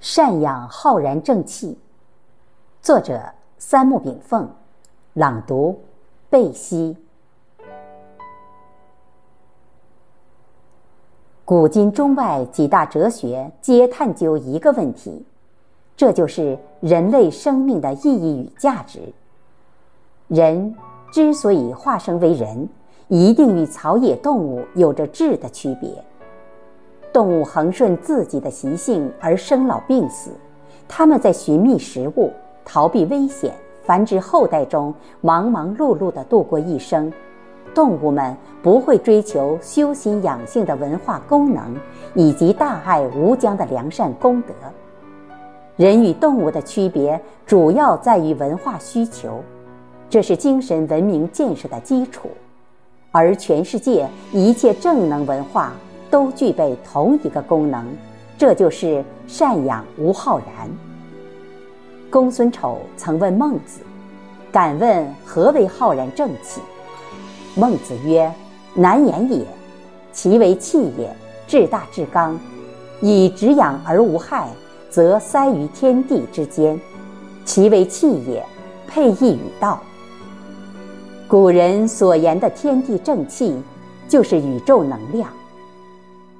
赡养浩然正气，作者三木炳凤，朗读贝西。古今中外几大哲学皆探究一个问题，这就是人类生命的意义与价值。人之所以化生为人，一定与草野动物有着质的区别。动物恒顺自己的习性而生老病死，它们在寻觅食物、逃避危险、繁殖后代中忙忙碌碌地度过一生。动物们不会追求修心养性的文化功能，以及大爱无疆的良善功德。人与动物的区别主要在于文化需求，这是精神文明建设的基础。而全世界一切正能文化都具备同一个功能，这就是赡养吴浩然。公孙丑曾问孟子：“敢问何为浩然正气？”孟子曰：“难言也。其为气也，至大至刚，以直养而无害，则塞于天地之间。其为气也，配益与道。古人所言的天地正气，就是宇宙能量。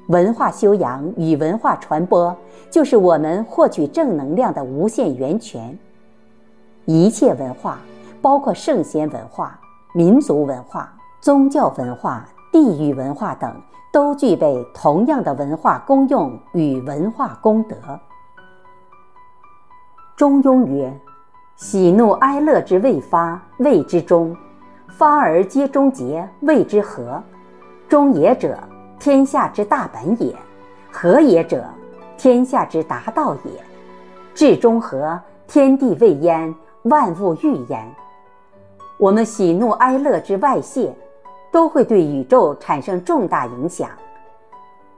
文化修养与文化传播，就是我们获取正能量的无限源泉。一切文化，包括圣贤文化、民族文化。”宗教文化、地域文化等都具备同样的文化功用与文化功德。中庸曰：“喜怒哀乐之未发，谓之中；发而皆终结，谓之和。中也者，天下之大本也；和也者，天下之达道也。至中和，天地未焉，万物欲焉。我们喜怒哀乐之外泄。”都会对宇宙产生重大影响，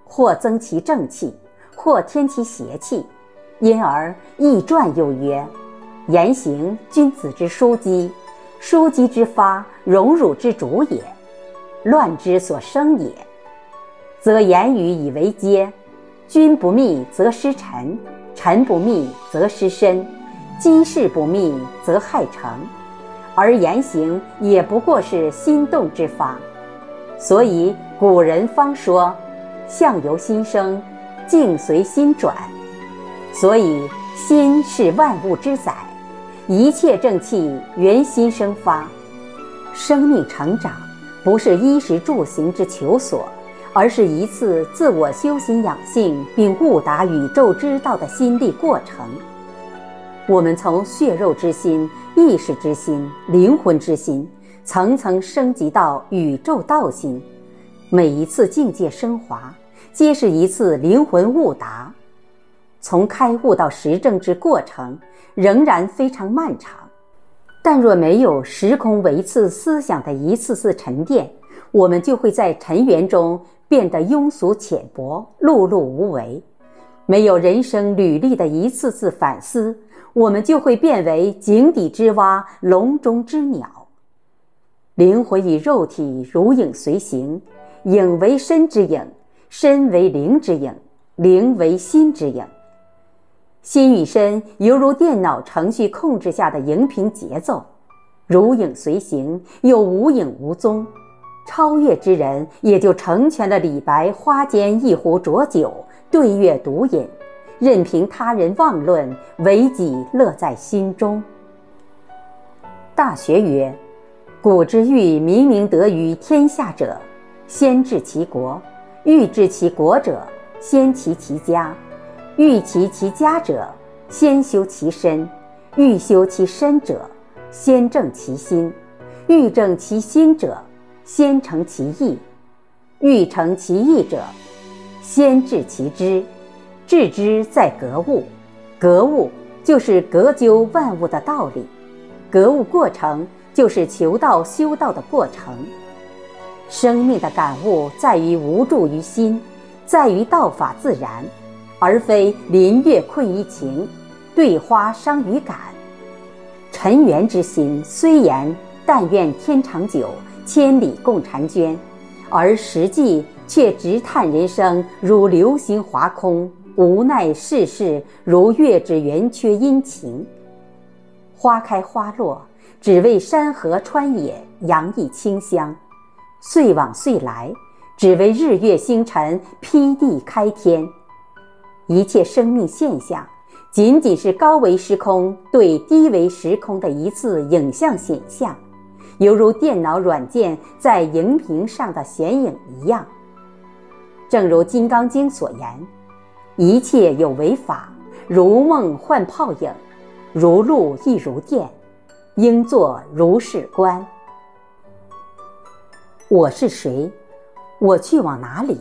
或增其正气，或添其邪气，因而易传又曰：“言行君子之枢机，枢机之发，荣辱之主也；乱之所生也。则言语以为阶，君不密则失臣，臣不密则失身，机事不密则害成。”而言行也不过是心动之法，所以古人方说：“相由心生，境随心转。”所以心是万物之载，一切正气源心生发。生命成长不是衣食住行之求索，而是一次自我修行养性并悟达宇宙之道的心力过程。我们从血肉之心、意识之心、灵魂之心，层层升级到宇宙道心。每一次境界升华，皆是一次灵魂悟达。从开悟到实证之过程，仍然非常漫长。但若没有时空维次思想的一次次沉淀，我们就会在尘缘中变得庸俗浅薄、碌碌无为。没有人生履历的一次次反思。我们就会变为井底之蛙、笼中之鸟。灵魂与肉体如影随形，影为身之影，身为灵之影，灵为心之影。心与身犹如电脑程序控制下的荧屏节奏，如影随形，又无影无踪。超越之人也就成全了李白花间一壶浊酒，对月独饮。任凭他人妄论，唯己乐在心中。大学曰：“古之欲明明德于天下者，先治其国；欲治其国者，先齐其家；欲齐其家者，先修其身；欲修其身者，先正其心；欲正其心者，先成其意；欲成其意者，先治其知。”致之在格物，格物就是格究万物的道理，格物过程就是求道修道的过程。生命的感悟在于无助于心，在于道法自然，而非临月困于情，对花伤于感。尘缘之心虽言但愿天长久，千里共婵娟，而实际却直叹人生如流星划空。无奈世事如月之圆缺阴晴。花开花落，只为山河川野洋溢清香；岁往岁来，只为日月星辰披地开天。一切生命现象，仅仅是高维时空对低维时空的一次影像显像。犹如电脑软件在荧屏上的显影一样。正如《金刚经》所言：“一切有为法，如梦幻泡影，如露亦如电，应作如是观。”我是谁？我去往哪里？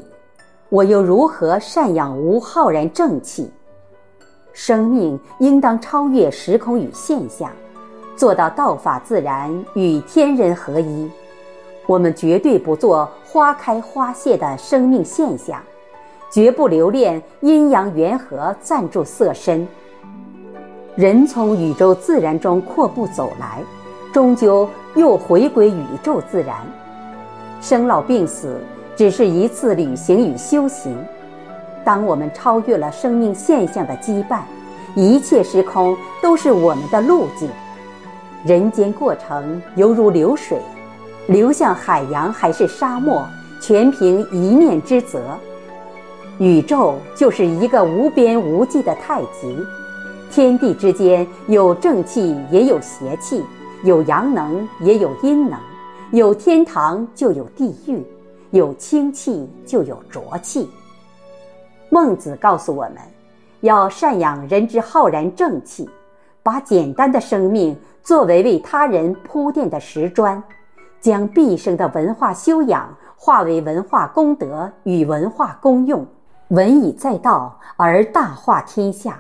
我又如何赡养无浩然正气？生命应当超越时空与现象。做到道法自然与天人合一，我们绝对不做花开花谢的生命现象，绝不留恋阴阳缘和暂住色身。人从宇宙自然中阔步走来，终究又回归宇宙自然。生老病死只是一次旅行与修行。当我们超越了生命现象的羁绊，一切时空都是我们的路径。人间过程犹如流水，流向海洋还是沙漠，全凭一念之责。宇宙就是一个无边无际的太极，天地之间有正气也有邪气，有阳能也有阴能，有天堂就有地狱，有清气就有浊气。孟子告诉我们，要赡养人之浩然正气。把简单的生命作为为他人铺垫的石砖，将毕生的文化修养化为文化功德与文化功用，文以载道而大化天下。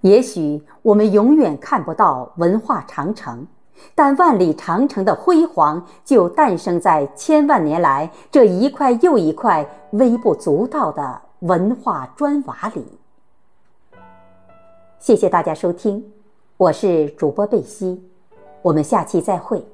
也许我们永远看不到文化长城，但万里长城的辉煌就诞生在千万年来这一块又一块微不足道的文化砖瓦里。谢谢大家收听，我是主播贝西，我们下期再会。